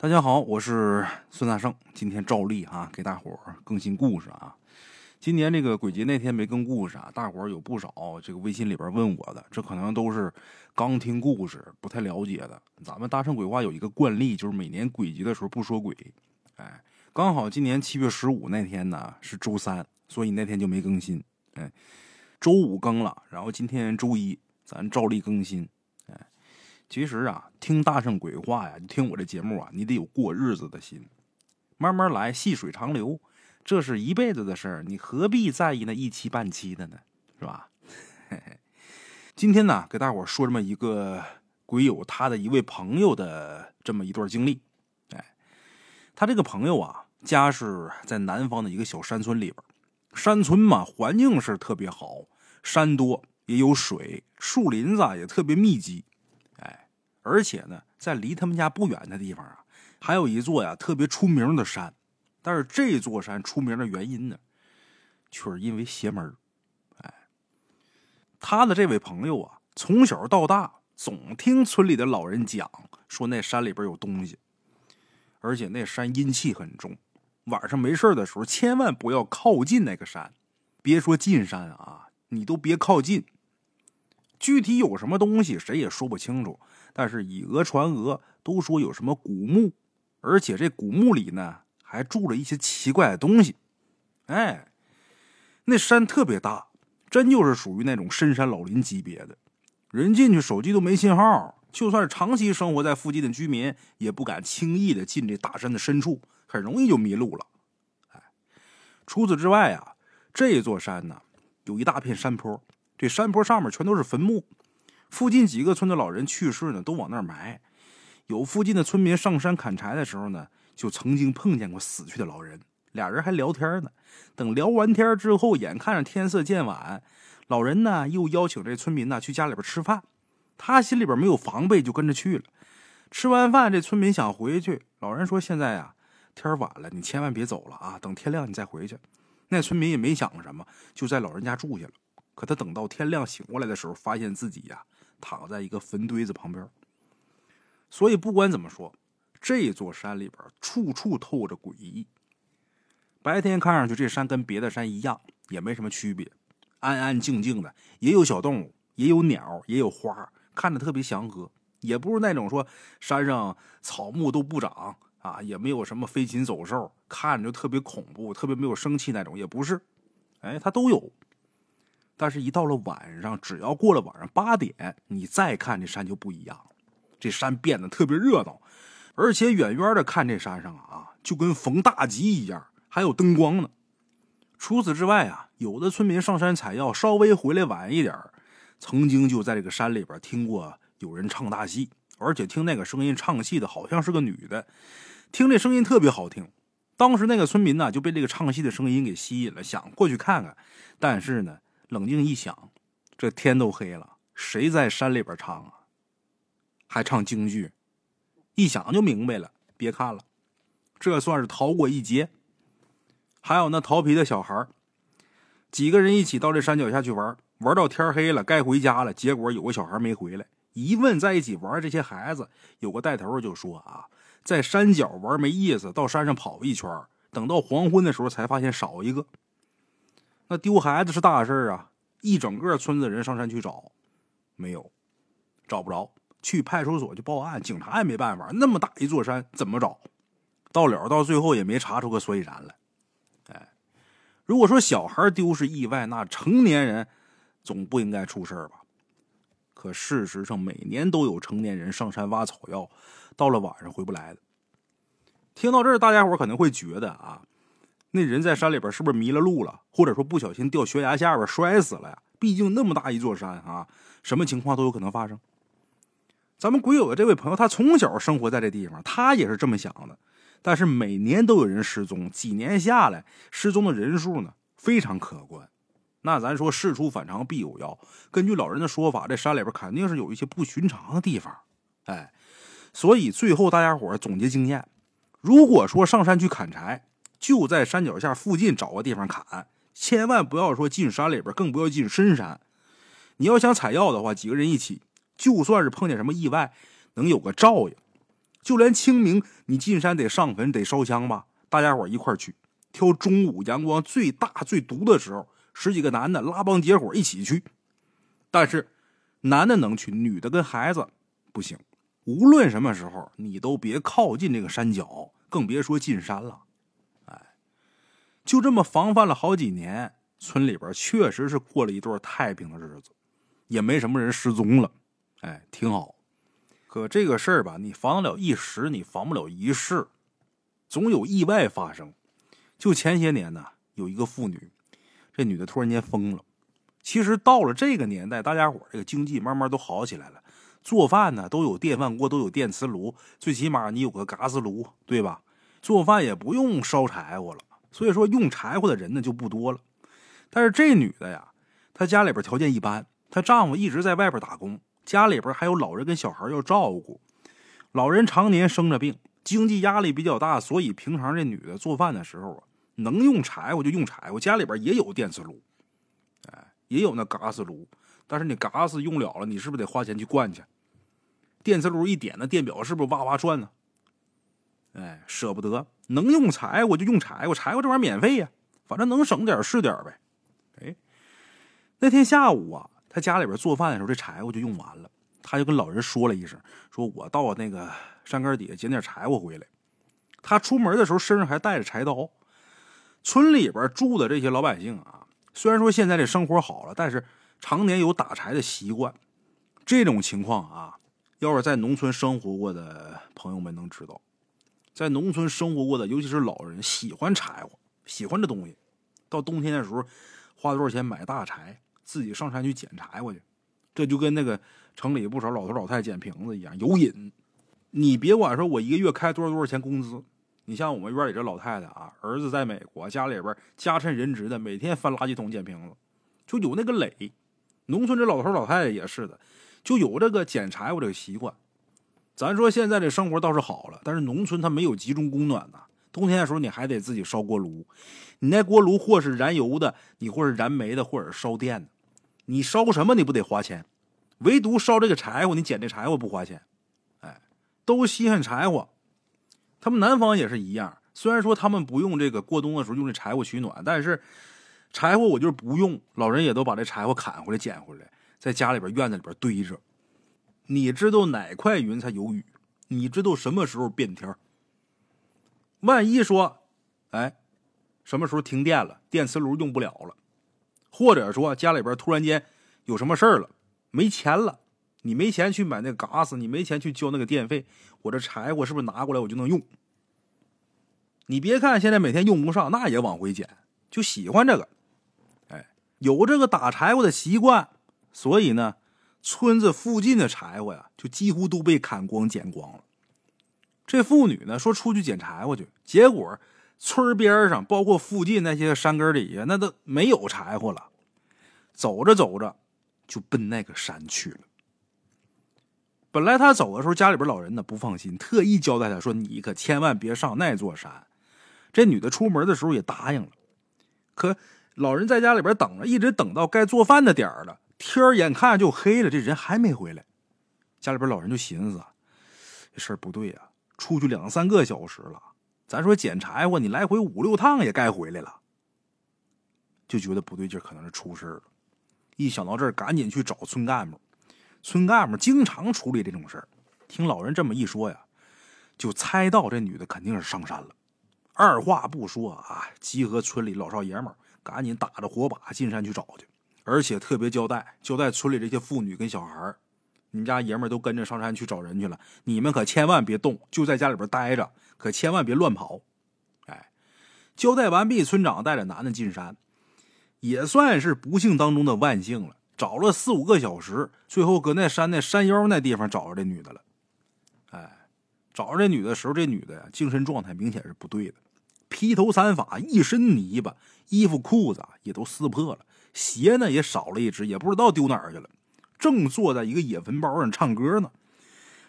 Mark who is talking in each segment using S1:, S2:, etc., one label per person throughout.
S1: 大家好，我是孙大圣，今天照例啊给大伙儿更新故事啊。今年这个鬼节那天没更故事啊，大伙儿有不少这个微信里边问我的，这可能都是刚听故事不太了解的。咱们大圣鬼话有一个惯例，就是每年鬼节的时候不说鬼，哎，刚好今年七月十五那天呢是周三，所以那天就没更新。哎，周五更了，然后今天周一咱照例更新。其实啊，听大圣鬼话呀，你听我这节目啊，你得有过日子的心，慢慢来，细水长流。这是一辈子的事儿，你何必在意那一期半期的呢？是吧？今天呢，给大伙说这么一个鬼友他的一位朋友的这么一段经历。哎，他这个朋友啊，家是在南方的一个小山村里边。山村嘛，环境是特别好，山多也有水，树林子也特别密集。而且呢，在离他们家不远的地方啊，还有一座呀特别出名的山。但是这座山出名的原因呢，却是因为邪门哎，他的这位朋友啊，从小到大总听村里的老人讲，说那山里边有东西，而且那山阴气很重，晚上没事的时候千万不要靠近那个山，别说进山啊，你都别靠近。具体有什么东西，谁也说不清楚，但是以讹传讹，都说有什么古墓，而且这古墓里呢。还住了一些奇怪的东西，哎，那山特别大，真就是属于那种深山老林级别的。人进去手机都没信号，就算是长期生活在附近的居民，也不敢轻易的进这大山的深处，很容易就迷路了。哎，除此之外啊，这座山呢有一大片山坡，这山坡上面全都是坟墓，附近几个村的老人去世呢，都往那儿埋。有附近的村民上山砍柴的时候呢。就曾经碰见过死去的老人，俩人还聊天呢。等聊完天之后，眼看着天色渐晚，老人呢又邀请这村民呢去家里边吃饭。他心里边没有防备，就跟着去了。吃完饭，这村民想回去，老人说：“现在呀，天晚了，你千万别走了啊，等天亮你再回去。”那村民也没想什么，就在老人家住下了。可他等到天亮醒过来的时候，发现自己呀躺在一个坟堆子旁边。所以不管怎么说。这座山里边处处透着诡异。白天看上去这山跟别的山一样，也没什么区别，安安静静的，也有小动物，也有鸟，也有花，看着特别祥和。也不是那种说山上草木都不长啊，也没有什么飞禽走兽，看着就特别恐怖，特别没有生气那种，也不是。哎，它都有。但是，一到了晚上，只要过了晚上八点，你再看这山就不一样了，这山变得特别热闹。而且远远的看这山上啊，就跟逢大吉一样，还有灯光呢。除此之外啊，有的村民上山采药，稍微回来晚一点曾经就在这个山里边听过有人唱大戏，而且听那个声音唱戏的好像是个女的，听这声音特别好听。当时那个村民呢就被这个唱戏的声音给吸引了，想过去看看。但是呢，冷静一想，这天都黑了，谁在山里边唱啊？还唱京剧？一想就明白了，别看了，这算是逃过一劫。还有那调皮的小孩几个人一起到这山脚下去玩，玩到天黑了，该回家了。结果有个小孩没回来，一问在一起玩这些孩子，有个带头就说啊，在山脚玩没意思，到山上跑一圈，等到黄昏的时候才发现少一个。那丢孩子是大事啊！一整个村子人上山去找，没有，找不着。去派出所去报案，警察也没办法。那么大一座山，怎么找？到了到最后也没查出个所以然来。哎，如果说小孩丢是意外，那成年人总不应该出事吧？可事实上，每年都有成年人上山挖草药，到了晚上回不来的。听到这儿，大家伙可能会觉得啊，那人在山里边是不是迷了路了，或者说不小心掉悬崖下边摔死了呀？毕竟那么大一座山啊，什么情况都有可能发生。咱们鬼友的这位朋友，他从小生活在这地方，他也是这么想的。但是每年都有人失踪，几年下来，失踪的人数呢非常可观。那咱说事出反常必有妖，根据老人的说法，这山里边肯定是有一些不寻常的地方。哎，所以最后大家伙总结经验：如果说上山去砍柴，就在山脚下附近找个地方砍，千万不要说进山里边，更不要进深山。你要想采药的话，几个人一起。就算是碰见什么意外，能有个照应。就连清明，你进山得上坟，得烧香吧？大家伙一块去，挑中午阳光最大、最毒的时候，十几个男的拉帮结伙一起去。但是，男的能去，女的跟孩子不行。无论什么时候，你都别靠近这个山脚，更别说进山了。就这么防范了好几年，村里边确实是过了一段太平的日子，也没什么人失踪了。哎，挺好。可这个事儿吧，你防得了一时，你防不了一世，总有意外发生。就前些年呢，有一个妇女，这女的突然间疯了。其实到了这个年代，大家伙这个经济慢慢都好起来了，做饭呢都有电饭锅，都有电磁炉，最起码你有个嘎斯炉，对吧？做饭也不用烧柴火了，所以说用柴火的人呢就不多了。但是这女的呀，她家里边条件一般，她丈夫一直在外边打工。家里边还有老人跟小孩要照顾，老人常年生着病，经济压力比较大，所以平常这女的做饭的时候啊，能用柴火就用柴火。家里边也有电磁炉，哎，也有那嘎斯炉，但是你嘎斯用了了，你是不是得花钱去灌去？电磁炉一点，那电表是不是哇哇转呢？哎，舍不得，能用柴我就用柴火，柴火这玩意儿免费呀，反正能省点是点呗。哎，那天下午啊。他家里边做饭的时候，这柴火就用完了，他就跟老人说了一声：“说我到那个山根底下捡点柴火回来。”他出门的时候身上还带着柴刀。村里边住的这些老百姓啊，虽然说现在这生活好了，但是常年有打柴的习惯。这种情况啊，要是在农村生活过的朋友们能知道，在农村生活过的，尤其是老人，喜欢柴火，喜欢这东西。到冬天的时候，花多少钱买大柴？自己上山去捡柴火去，这就跟那个城里不少老头老太太捡瓶子一样有瘾。你别管说我一个月开多少多少钱工资，你像我们院里这老太太啊，儿子在美国，家里边家趁人直的，每天翻垃圾桶捡瓶子，就有那个累。农村这老头老太太也是的，就有这个捡柴火这个习惯。咱说现在这生活倒是好了，但是农村它没有集中供暖呐，冬天的时候你还得自己烧锅炉，你那锅炉或是燃油的，你或是燃煤的，或者烧电的。你烧什么你不得花钱，唯独烧这个柴火，你捡这柴火不花钱，哎，都稀罕柴火。他们南方也是一样，虽然说他们不用这个过冬的时候用这柴火取暖，但是柴火我就是不用，老人也都把这柴火砍回来捡回来，在家里边院子里边堆着。你知道哪块云彩有雨？你知道什么时候变天？万一说，哎，什么时候停电了，电磁炉用不了了？或者说家里边突然间有什么事儿了，没钱了，你没钱去买那嘎子，你没钱去交那个电费，我这柴火是不是拿过来我就能用？你别看现在每天用不上，那也往回捡，就喜欢这个，哎，有这个打柴火的习惯，所以呢，村子附近的柴火呀，就几乎都被砍光捡光了。这妇女呢说出去捡柴火去，结果。村边上，包括附近那些山根底下，那都没有柴火了。走着走着，就奔那个山去了。本来他走的时候，家里边老人呢不放心，特意交代他说：“你可千万别上那座山。”这女的出门的时候也答应了。可老人在家里边等着，一直等到该做饭的点儿了，天眼看就黑了，这人还没回来。家里边老人就寻思：这事儿不对呀，出去两三个小时了。咱说捡柴火，你来回五六趟也该回来了，就觉得不对劲，可能是出事了。一想到这儿，赶紧去找村干部。村干部经常处理这种事儿，听老人这么一说呀，就猜到这女的肯定是上山了。二话不说啊，集合村里老少爷们，赶紧打着火把进山去找去，而且特别交代，交代村里这些妇女跟小孩。你们家爷们儿都跟着上山去找人去了，你们可千万别动，就在家里边待着，可千万别乱跑。哎，交代完毕，村长带着男的进山，也算是不幸当中的万幸了。找了四五个小时，最后搁那山那山腰那地方找着这女的了。哎，找着这女的时候，这女的呀，精神状态明显是不对的，披头散发，一身泥巴，衣服裤子也都撕破了，鞋呢也少了一只，也不知道丢哪儿去了。正坐在一个野坟包上唱歌呢，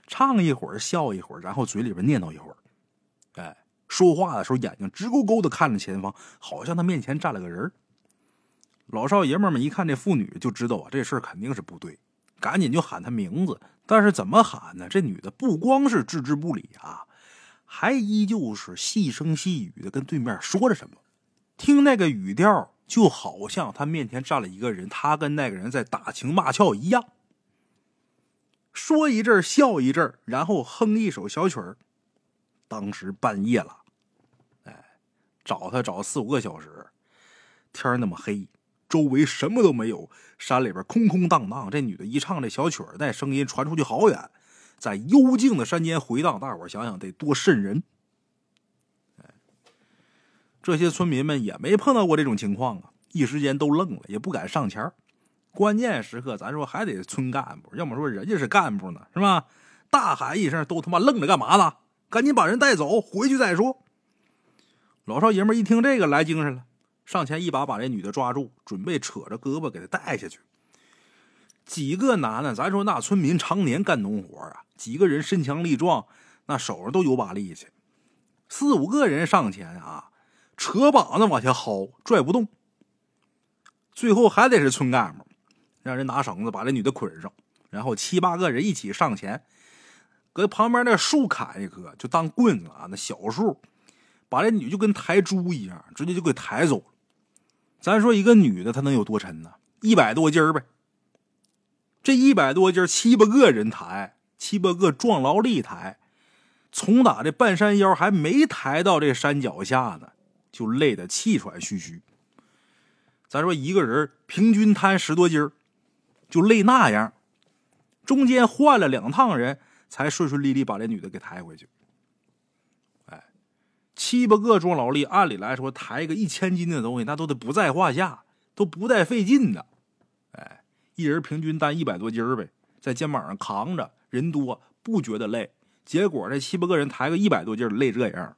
S1: 唱一会儿笑一会儿，然后嘴里边念叨一会儿，哎，说话的时候眼睛直勾勾的看着前方，好像他面前站了个人。老少爷们们一看这妇女，就知道啊，这事儿肯定是不对，赶紧就喊她名字，但是怎么喊呢？这女的不光是置之不理啊，还依旧是细声细语的跟对面说着什么。听那个语调，就好像他面前站了一个人，他跟那个人在打情骂俏一样。说一阵笑一阵然后哼一首小曲儿。当时半夜了，哎，找他找四五个小时，天那么黑。周围什么都没有，山里边空空荡荡。这女的一唱这小曲儿，那声音传出去好远，在幽静的山间回荡。大伙想想得多瘆人！这些村民们也没碰到过这种情况啊，一时间都愣了，也不敢上前关键时刻，咱说还得村干部，要么说人家是干部呢，是吧？大喊一声，都他妈愣着干嘛呢？赶紧把人带走，回去再说。老少爷们一听这个，来精神了。上前一把把这女的抓住，准备扯着胳膊给她带下去。几个男的，咱说那村民常年干农活啊，几个人身强力壮，那手上都有把力气。四五个人上前啊，扯膀子往下薅，拽不动。最后还得是村干部，让人拿绳子把这女的捆上，然后七八个人一起上前，搁旁边那树砍一棵，就当棍子啊，那小树，把这女就跟抬猪一样，直接就给抬走了。咱说一个女的，她能有多沉呢？一百多斤呗。这一百多斤，七八个人抬，七八个壮劳力抬，从打这半山腰还没抬到这山脚下呢，就累得气喘吁吁。咱说一个人平均摊十多斤就累那样，中间换了两趟人才顺顺利利把这女的给抬回去。哎七八个壮劳力，按理来说抬个一千斤的东西，那都得不在话下，都不带费劲的。哎，一人平均担一百多斤呗，在肩膀上扛着，人多不觉得累。结果这七八个人抬个一百多斤，累这样，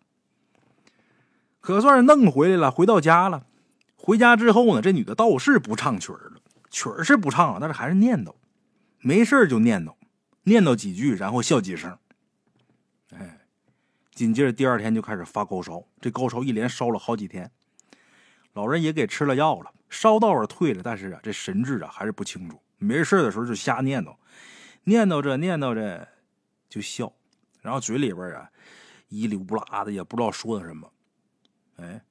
S1: 可算是弄回来了。回到家了，回家之后呢，这女的倒是不唱曲儿了，曲儿是不唱了，但是还是念叨，没事就念叨，念叨几句，然后笑几声。哎紧接着第二天就开始发高烧，这高烧一连烧了好几天，老人也给吃了药了，烧倒是退了，但是啊，这神志啊还是不清楚。没事的时候就瞎念叨，念叨着念叨着就笑，然后嘴里边啊一里乌拉的，也不知道说的什么。哎，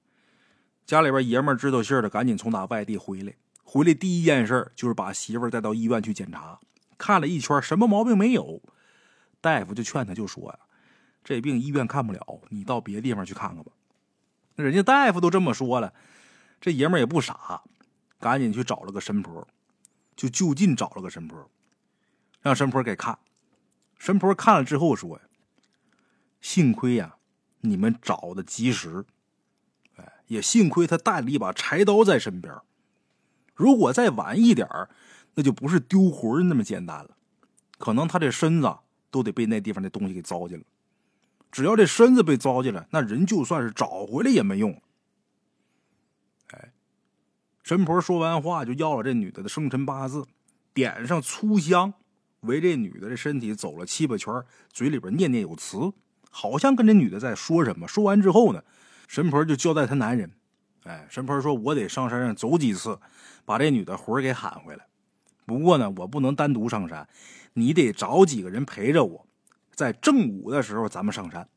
S1: 家里边爷们知道信的，赶紧从打外地回来，回来第一件事就是把媳妇带到医院去检查，看了一圈，什么毛病没有，大夫就劝他，就说呀。这病医院看不了，你到别地方去看看吧。人家大夫都这么说了，这爷们儿也不傻，赶紧去找了个神婆，就就近找了个神婆，让神婆给看。神婆看了之后说：“呀，幸亏呀，你们找的及时，也幸亏他带了一把柴刀在身边。如果再晚一点那就不是丢魂那么简单了，可能他这身子都得被那地方的东西给糟践了。”只要这身子被糟践了，那人就算是找回来也没用。哎，神婆说完话，就要了这女的的生辰八字，点上粗香，围这女的的身体走了七八圈，嘴里边念念有词，好像跟这女的在说什么。说完之后呢，神婆就交代他男人：“哎，神婆说，我得上山上走几次，把这女的魂给喊回来。不过呢，我不能单独上山，你得找几个人陪着我。”在正午的时候，咱们上山。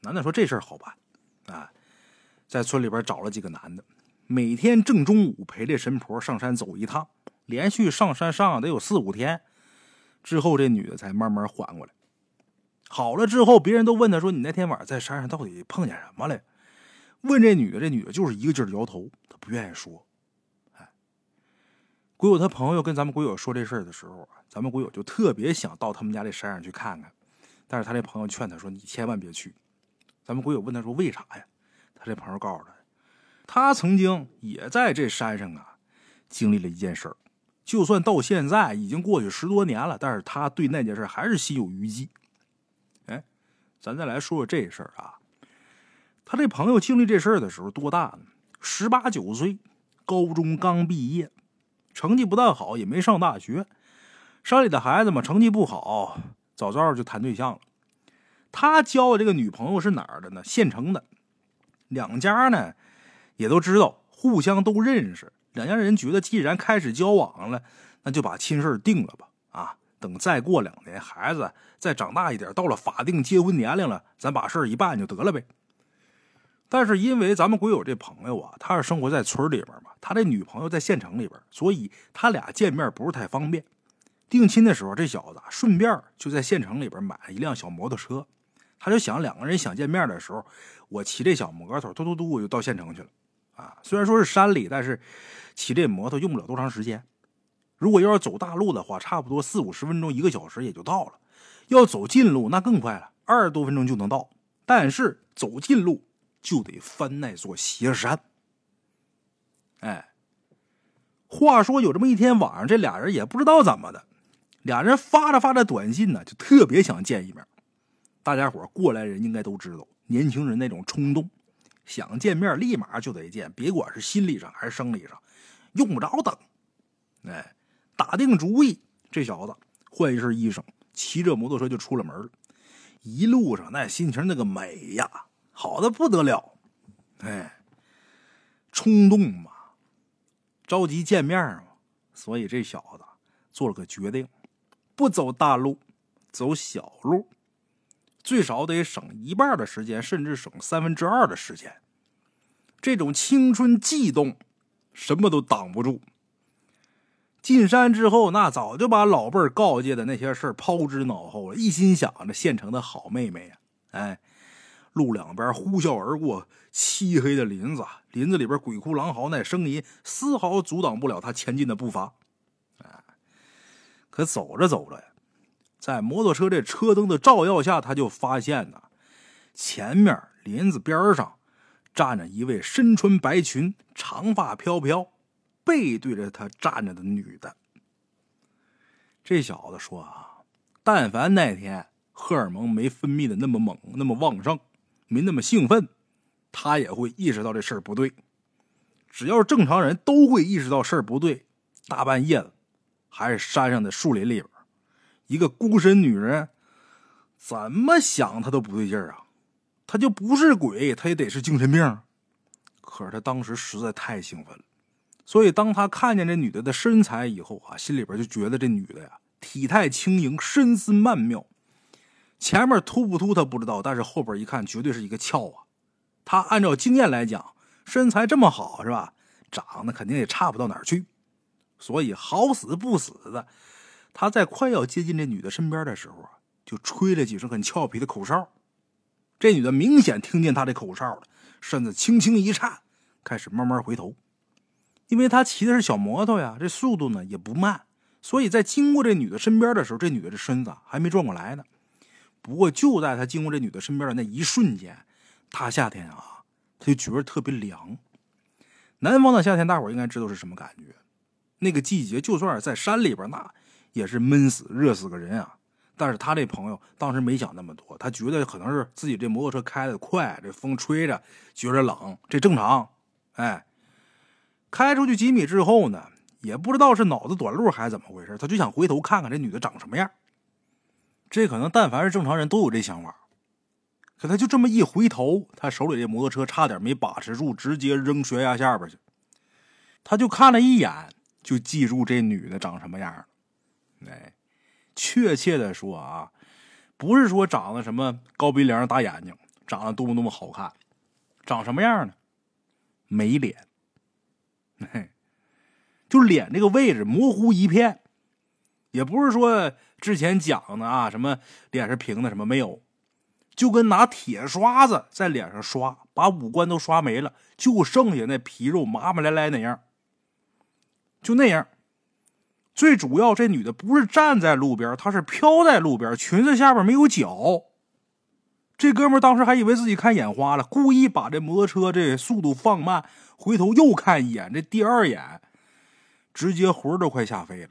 S1: 男的说：“这事儿好办，啊，在村里边找了几个男的，每天正中午陪这神婆上山走一趟，连续上山上得有四五天，之后这女的才慢慢缓过来。好了之后，别人都问他说：‘你那天晚上在山上到底碰见什么了？’问这女的，这女的就是一个劲儿摇头，她不愿意说。哎，鬼友他朋友跟咱们鬼友说这事儿的时候，咱们鬼友就特别想到他们家这山上去看看。”但是他这朋友劝他说：“你千万别去。”咱们鬼友问他说：“为啥呀？”他这朋友告诉他：“他曾经也在这山上啊，经历了一件事儿。就算到现在已经过去十多年了，但是他对那件事还是心有余悸。”哎，咱再来说说这事儿啊。他这朋友经历这事儿的时候多大呢？十八九岁，高中刚毕业，成绩不大好，也没上大学。山里的孩子嘛，成绩不好。早早就谈对象了，他交的这个女朋友是哪儿的呢？县城的，两家呢也都知道，互相都认识。两家人觉得，既然开始交往了，那就把亲事定了吧。啊，等再过两年，孩子再长大一点，到了法定结婚年龄了，咱把事儿一办就得了呗。但是因为咱们鬼友这朋友啊，他是生活在村里边嘛，他这女朋友在县城里边，所以他俩见面不是太方便。定亲的时候，这小子顺便就在县城里边买了一辆小摩托车，他就想两个人想见面的时候，我骑这小摩托，嘟嘟嘟我就到县城去了。啊，虽然说是山里，但是骑这摩托用不了多长时间。如果要是走大路的话，差不多四五十分钟、一个小时也就到了。要走近路那更快了，二十多分钟就能到。但是走近路就得翻那座斜山。哎，话说有这么一天晚上，这俩人也不知道怎么的，俩人发着发着短信呢，就特别想见一面。大家伙过来人应该都知道，年轻人那种冲动，想见面立马就得见，别管是心理上还是生理上，用不着等。哎。打定主意，这小子换一身衣裳，骑着摩托车就出了门一路上那心情那个美呀，好的不得了。哎，冲动嘛，着急见面嘛，所以这小子做了个决定，不走大路，走小路，最少得省一半的时间，甚至省三分之二的时间。这种青春悸动，什么都挡不住。进山之后，那早就把老辈儿告诫的那些事儿抛之脑后了，一心想着县城的好妹妹呀。哎，路两边呼啸而过漆黑的林子，林子里边鬼哭狼嚎那声音，丝毫阻挡不了他前进的步伐。哎，可走着走着，在摩托车这车灯的照耀下，他就发现呐，前面林子边上站着一位身穿白裙、长发飘飘。背对着他站着的女的，这小子说啊，但凡那天荷尔蒙没分泌的那么猛、那么旺盛，没那么兴奋，他也会意识到这事儿不对。只要是正常人都会意识到事儿不对。大半夜的，还是山上的树林里边，一个孤身女人，怎么想他都不对劲儿啊！他就不是鬼，他也得是精神病。可是他当时实在太兴奋了。所以，当他看见这女的的身材以后啊，心里边就觉得这女的呀，体态轻盈，身姿曼妙。前面突不突他不知道，但是后边一看，绝对是一个翘啊。他按照经验来讲，身材这么好是吧？长得肯定也差不到哪儿去。所以好死不死的，他在快要接近这女的身边的时候啊，就吹了几声很俏皮的口哨。这女的明显听见他的口哨了，身子轻轻一颤，开始慢慢回头。因为他骑的是小摩托呀，这速度呢也不慢，所以在经过这女的身边的时候，这女的这身子还没转过来呢。不过就在他经过这女的身边的那一瞬间，大夏天啊，他就觉得特别凉。南方的夏天，大伙应该知道是什么感觉。那个季节，就算是在山里边，那也是闷死、热死个人啊。但是他这朋友当时没想那么多，他觉得可能是自己这摩托车开的快，这风吹着觉着冷，这正常。哎。开出去几米之后呢，也不知道是脑子短路还是怎么回事，他就想回头看看这女的长什么样。这可能但凡是正常人都有这想法。可他就这么一回头，他手里这摩托车差点没把持住，直接扔悬崖下边去。他就看了一眼，就记住这女的长什么样哎，确切的说啊，不是说长得什么高鼻梁、大眼睛，长得多么多么好看，长什么样呢？没脸。嘿，就脸这个位置模糊一片，也不是说之前讲的啊，什么脸是平的，什么没有，就跟拿铁刷子在脸上刷，把五官都刷没了，就剩下那皮肉麻麻赖赖那样，就那样。最主要，这女的不是站在路边，她是飘在路边，裙子下边没有脚。这哥们当时还以为自己看眼花了，故意把这摩托车这速度放慢。回头又看一眼，这第二眼，直接魂都快吓飞了。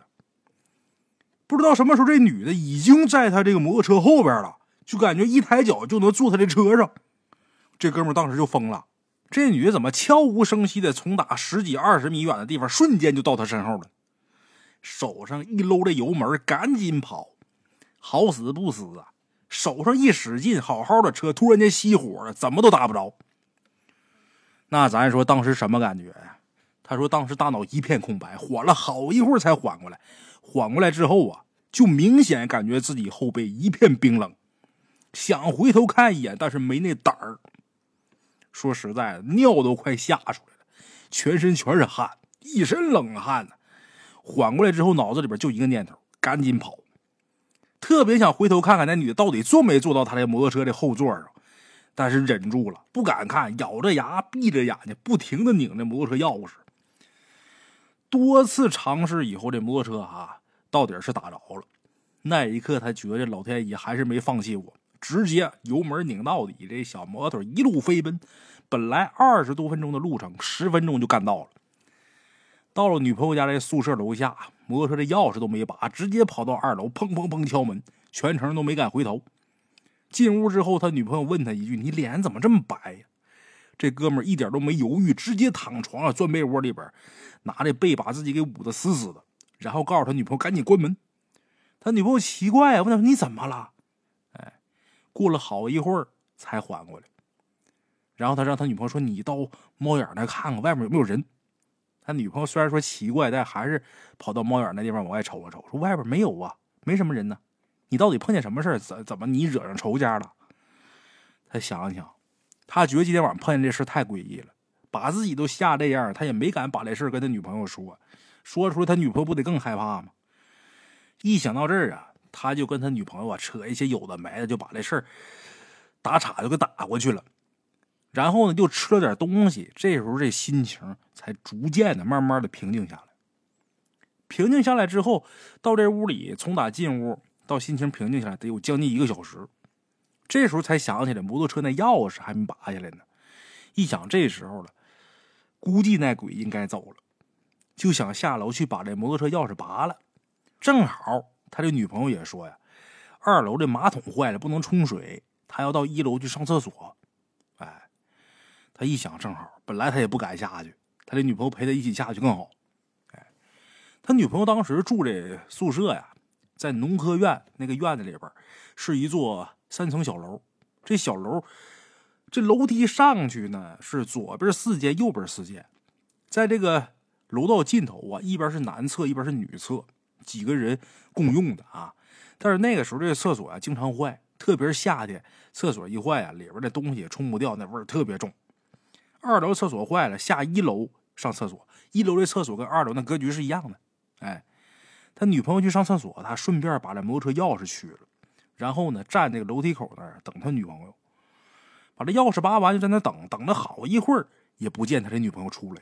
S1: 不知道什么时候，这女的已经在他这个摩托车后边了，就感觉一抬脚就能坐他的车上。这哥们当时就疯了，这女的怎么悄无声息的从打十几二十米远的地方，瞬间就到他身后了？手上一搂着油门，赶紧跑，好死不死啊！手上一使劲，好好的车突然间熄火了，怎么都打不着。那咱说当时什么感觉呀？他说当时大脑一片空白，缓了好一会儿才缓过来。缓过来之后啊，就明显感觉自己后背一片冰冷，想回头看一眼，但是没那胆儿。说实在的，尿都快吓出来了，全身全是汗，一身冷汗呢。缓过来之后，脑子里边就一个念头：赶紧跑。特别想回头看看那女的到底坐没坐到他的摩托车的后座上，但是忍住了，不敢看，咬着牙，闭着眼睛，不停的拧着摩托车钥匙。多次尝试以后，这摩托车啊，到底是打着了。那一刻，他觉得老天爷还是没放弃我，直接油门拧到底，这小摩托一路飞奔。本来二十多分钟的路程，十分钟就干到了。到了女朋友家这宿舍楼下，摩托车的钥匙都没拔，直接跑到二楼，砰砰砰敲门，全程都没敢回头。进屋之后，他女朋友问他一句：“你脸怎么这么白呀？”这哥们一点都没犹豫，直接躺床上钻被窝里边。拿着被把自己给捂得死死的，然后告诉他女朋友赶紧关门。他女朋友奇怪啊问他：“你怎么了？”哎，过了好一会儿才缓过来。然后他让他女朋友说：“你到猫眼那看看外面有没有人。”他女朋友虽然说奇怪，但还是跑到猫眼那地方往外瞅了瞅，说：“外边没有啊，没什么人呢。你到底碰见什么事怎怎么你惹上仇家了？”他想了想，他觉得今天晚上碰见这事太诡异了。把自己都吓这样，他也没敢把这事跟他女朋友说，说出来他女朋友不得更害怕吗？一想到这儿啊，他就跟他女朋友啊扯一些有的没的，就把这事儿打岔就给打过去了。然后呢，就吃了点东西，这时候这心情才逐渐的、慢慢的平静下来。平静下来之后，到这屋里，从打进屋到心情平静下来，得有将近一个小时。这时候才想起来，摩托车那钥匙还没拔下来呢。一想这时候了。估计那鬼应该走了，就想下楼去把这摩托车钥匙拔了。正好他这女朋友也说呀，二楼这马桶坏了，不能冲水，他要到一楼去上厕所。哎，他一想，正好，本来他也不敢下去，他这女朋友陪他一起下去更好。哎，他女朋友当时住这宿舍呀，在农科院那个院子里边，是一座三层小楼，这小楼。这楼梯上去呢，是左边四间，右边四间，在这个楼道尽头啊，一边是男厕，一边是女厕，几个人共用的啊。但是那个时候这个厕所啊经常坏，特别是夏天，厕所一坏啊，里边的东西也冲不掉，那味儿特别重。二楼厕所坏了，下一楼上厕所，一楼的厕所跟二楼那格局是一样的。哎，他女朋友去上厕所，他顺便把这摩托车钥匙取了，然后呢站那个楼梯口那儿等他女朋友。把这钥匙拔完，就在那等，等了好一会儿，也不见他这女朋友出来。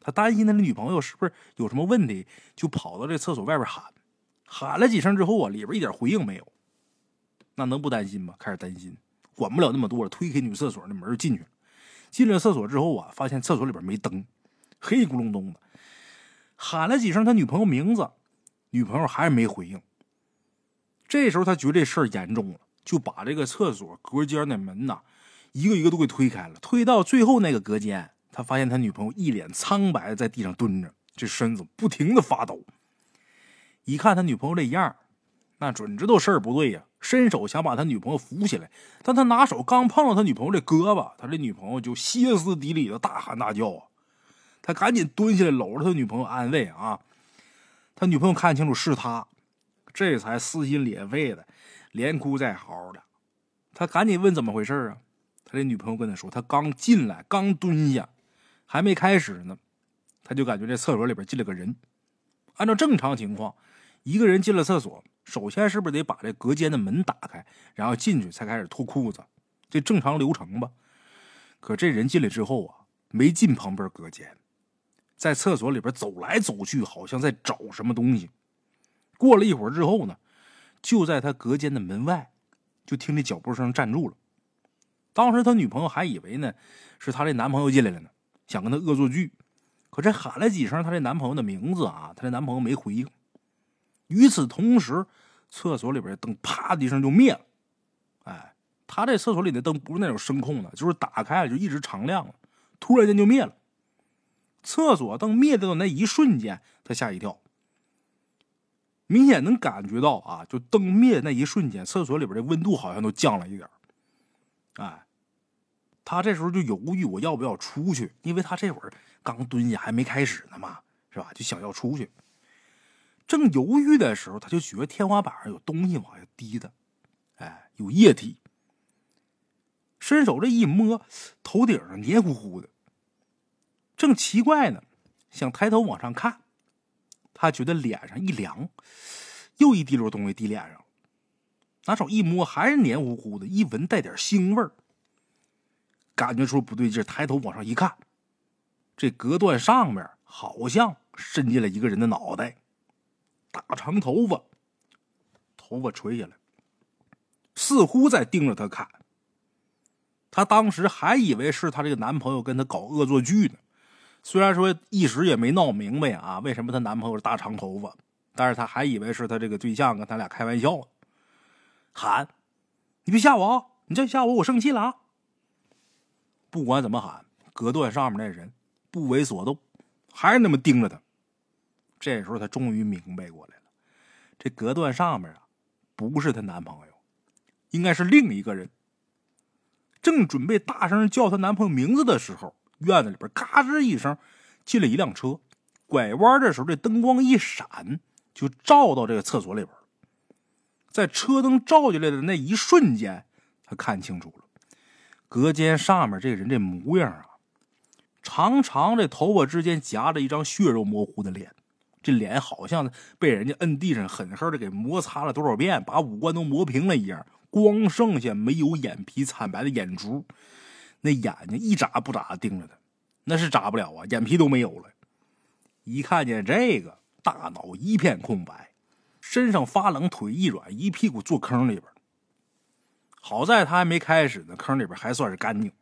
S1: 他担心他的女朋友是不是有什么问题，就跑到这厕所外边喊，喊了几声之后啊，里边一点回应没有。那能不担心吗？开始担心，管不了那么多了，推开女厕所的门进去了。进了厕所之后啊，发现厕所里边没灯，黑咕隆咚的。喊了几声他女朋友名字，女朋友还是没回应。这时候他觉得这事儿严重了，就把这个厕所隔间的门呐。一个一个都给推开了，推到最后那个隔间，他发现他女朋友一脸苍白，在地上蹲着，这身子不停的发抖。一看他女朋友这样，那准知道事儿不对呀，伸手想把他女朋友扶起来，但他拿手刚碰到他女朋友这胳膊，他这女朋友就歇斯底里的大喊大叫啊！他赶紧蹲下来搂着他女朋友安慰啊。他女朋友看清楚是他，这才撕心裂肺的连哭带嚎的。他赶紧问怎么回事啊？他这女朋友跟他说：“他刚进来，刚蹲下，还没开始呢，他就感觉这厕所里边进了个人。按照正常情况，一个人进了厕所，首先是不是得把这隔间的门打开，然后进去才开始脱裤子？这正常流程吧？可这人进来之后啊，没进旁边隔间，在厕所里边走来走去，好像在找什么东西。过了一会儿之后呢，就在他隔间的门外，就听这脚步声站住了。”当时他女朋友还以为呢，是他这男朋友进来了呢，想跟他恶作剧。可这喊了几声他这男朋友的名字啊，他这男朋友没回应。与此同时，厕所里边的灯啪的一声就灭了。哎，他这厕所里的灯不是那种声控的，就是打开了就一直常亮了，突然间就灭了。厕所灯灭掉的那一瞬间，他吓一跳，明显能感觉到啊，就灯灭那一瞬间，厕所里边的温度好像都降了一点。哎，他这时候就犹豫，我要不要出去？因为他这会儿刚蹲下，还没开始呢嘛，是吧？就想要出去。正犹豫的时候，他就觉得天花板上有东西往下滴的，哎，有液体。伸手这一摸，头顶上黏糊糊的。正奇怪呢，想抬头往上看，他觉得脸上一凉，又一滴溜东西滴脸上。拿手一摸，还是黏糊糊的，一闻带点腥味儿。感觉出不对劲，抬头往上一看，这隔断上面好像伸进来一个人的脑袋，大长头发，头发垂下来，似乎在盯着他看。她当时还以为是她这个男朋友跟她搞恶作剧呢，虽然说一时也没闹明白啊，为什么她男朋友是大长头发，但是她还以为是她这个对象跟她俩开玩笑，喊：“你别吓我啊！你再吓我，我生气了啊！”不管怎么喊，隔断上面那人不为所动，还是那么盯着他。这时候他终于明白过来了，这隔断上面啊，不是她男朋友，应该是另一个人。正准备大声叫她男朋友名字的时候，院子里边嘎吱一声进了一辆车，拐弯的时候这灯光一闪，就照到这个厕所里边。在车灯照进来的那一瞬间，他看清楚了。隔间上面这人这模样啊，长长的头发之间夹着一张血肉模糊的脸，这脸好像被人家摁地上狠狠的给摩擦了多少遍，把五官都磨平了一样，光剩下没有眼皮、惨白的眼珠，那眼睛一眨不眨的盯着他，那是眨不了啊，眼皮都没有了。一看见这个，大脑一片空白，身上发冷，腿一软，一屁股坐坑里边。好在他还没开始呢，坑里边还算是干净。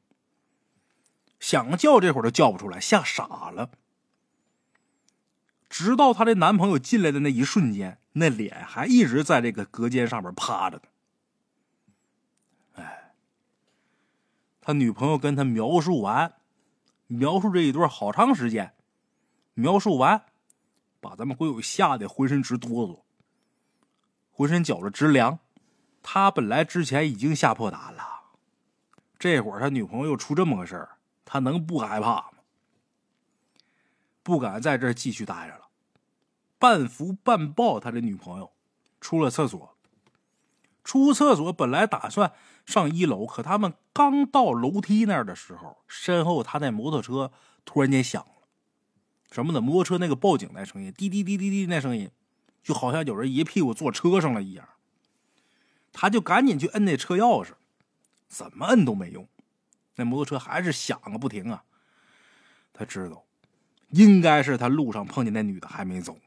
S1: 想叫这会儿都叫不出来，吓傻了。直到她的男朋友进来的那一瞬间，那脸还一直在这个隔间上面趴着呢。他女朋友跟他描述完，描述这一段好长时间，描述完，把咱们鬼友吓得浑身直哆嗦，浑身觉着直凉。他本来之前已经吓破胆了，这会儿他女朋友出这么个事儿，他能不害怕吗？不敢在这儿继续待着了，半扶半抱他的女朋友出了厕所。出厕所本来打算上一楼，可他们刚到楼梯那儿的时候，身后他那摩托车突然间响了，什么的？摩托车那个报警那声音，滴滴滴滴滴那声音，就好像有人一屁股坐车上了一样。他就赶紧去摁那车钥匙，怎么摁都没用，那摩托车还是响个不停啊。他知道，应该是他路上碰见那女的还没走，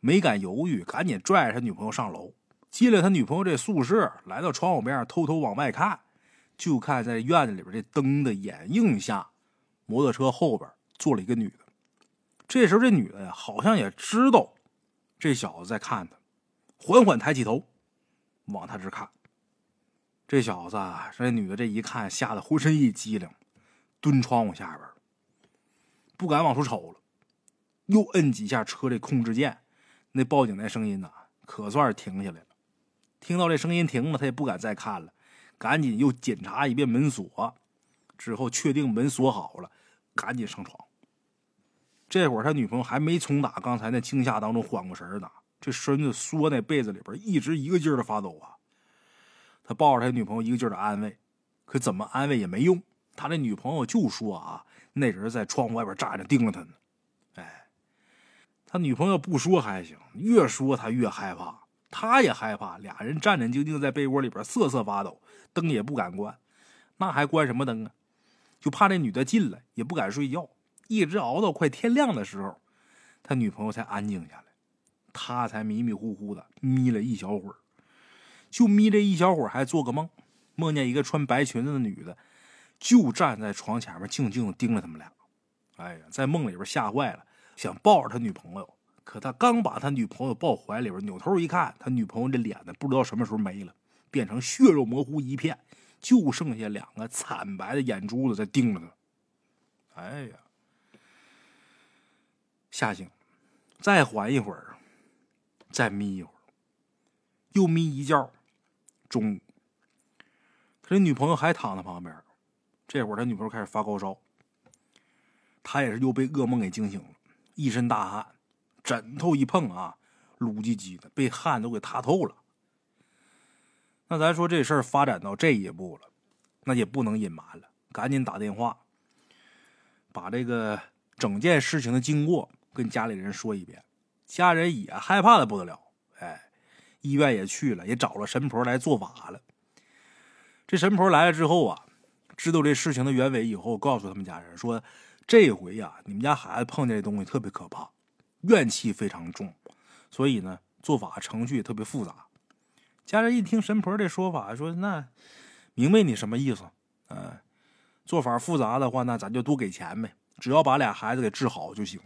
S1: 没敢犹豫，赶紧拽着他女朋友上楼，进了他女朋友这宿舍，来到窗户边偷偷往外看，就看在院子里边这灯的掩映下，摩托车后边坐了一个女的。这时候这女的呀，好像也知道这小子在看他，缓缓抬起头。往他这看，这小子，这女的这一看，吓得浑身一激灵，蹲窗户下边，不敢往出瞅了，又摁几下车这控制键，那报警那声音呐，可算是停下来了。听到这声音停了，他也不敢再看了，赶紧又检查一遍门锁，之后确定门锁好了，赶紧上床。这会儿他女朋友还没从打刚才那惊吓当中缓过神呢。这身子缩那被子里边，一直一个劲儿的发抖啊。他抱着他女朋友，一个劲儿的安慰，可怎么安慰也没用。他那女朋友就说啊，那人在窗户外边站着盯着他呢。哎，他女朋友不说还行，越说他越害怕，他也害怕。俩人战战兢兢在被窝里边瑟瑟发抖，灯也不敢关，那还关什么灯啊？就怕那女的进来，也不敢睡觉，一直熬到快天亮的时候，他女朋友才安静下来。他才迷迷糊糊的眯了一小会儿，就眯这一小会儿，还做个梦，梦见一个穿白裙子的女的，就站在床前面，静静的盯着他们俩。哎呀，在梦里边吓坏了，想抱着他女朋友，可他刚把他女朋友抱怀里边，扭头一看，他女朋友这脸呢，不知道什么时候没了，变成血肉模糊一片，就剩下两个惨白的眼珠子在盯着他。哎呀，吓醒，再缓一会儿。再眯一会儿，又眯一觉。中午，他这女朋友还躺在旁边。这会儿他女朋友开始发高烧，他也是又被噩梦给惊醒了，一身大汗。枕头一碰啊，撸唧唧的，被汗都给塌透了。那咱说这事儿发展到这一步了，那也不能隐瞒了，赶紧打电话，把这个整件事情的经过跟家里人说一遍。家人也害怕的不得了，哎，医院也去了，也找了神婆来做法了。这神婆来了之后啊，知道这事情的原委以后，告诉他们家人说：“这回呀，你们家孩子碰见这东西特别可怕，怨气非常重，所以呢，做法程序特别复杂。”家人一听神婆这说法，说：“那明白你什么意思？嗯，做法复杂的话，那咱就多给钱呗，只要把俩孩子给治好就行。”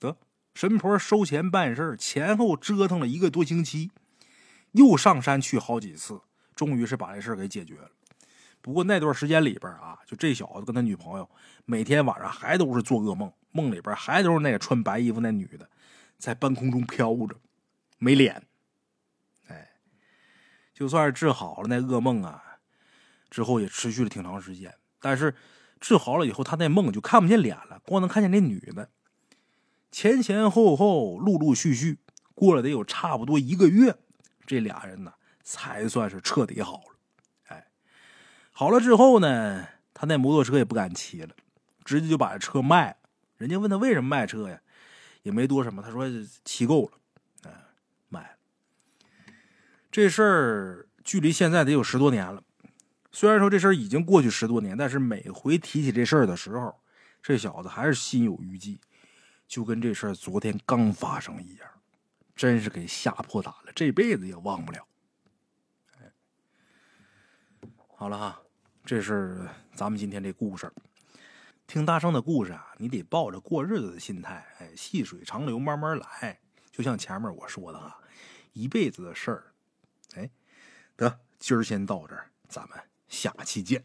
S1: 得。神婆收钱办事前后折腾了一个多星期，又上山去好几次，终于是把这事给解决了。不过那段时间里边啊，就这小子跟他女朋友每天晚上还都是做噩梦，梦里边还都是那个穿白衣服那女的在半空中飘着，没脸。哎，就算是治好了那噩梦啊，之后也持续了挺长时间。但是治好了以后，他那梦就看不见脸了，光能看见那女的。前前后后，陆陆续续过了得有差不多一个月，这俩人呢才算是彻底好了。好了之后呢，他那摩托车也不敢骑了，直接就把这车卖了。人家问他为什么卖车呀，也没多什么，他说骑够了，嗯，卖了。这事儿距离现在得有十多年了。虽然说这事儿已经过去十多年，但是每回提起这事儿的时候，这小子还是心有余悸。就跟这事儿昨天刚发生一样，真是给吓破胆了，这辈子也忘不了。好了哈，这是咱们今天这故事。听大圣的故事啊，你得抱着过日子的心态，哎，细水长流，慢慢来。就像前面我说的哈，一辈子的事儿。哎，得，今儿先到这儿，咱们下期见。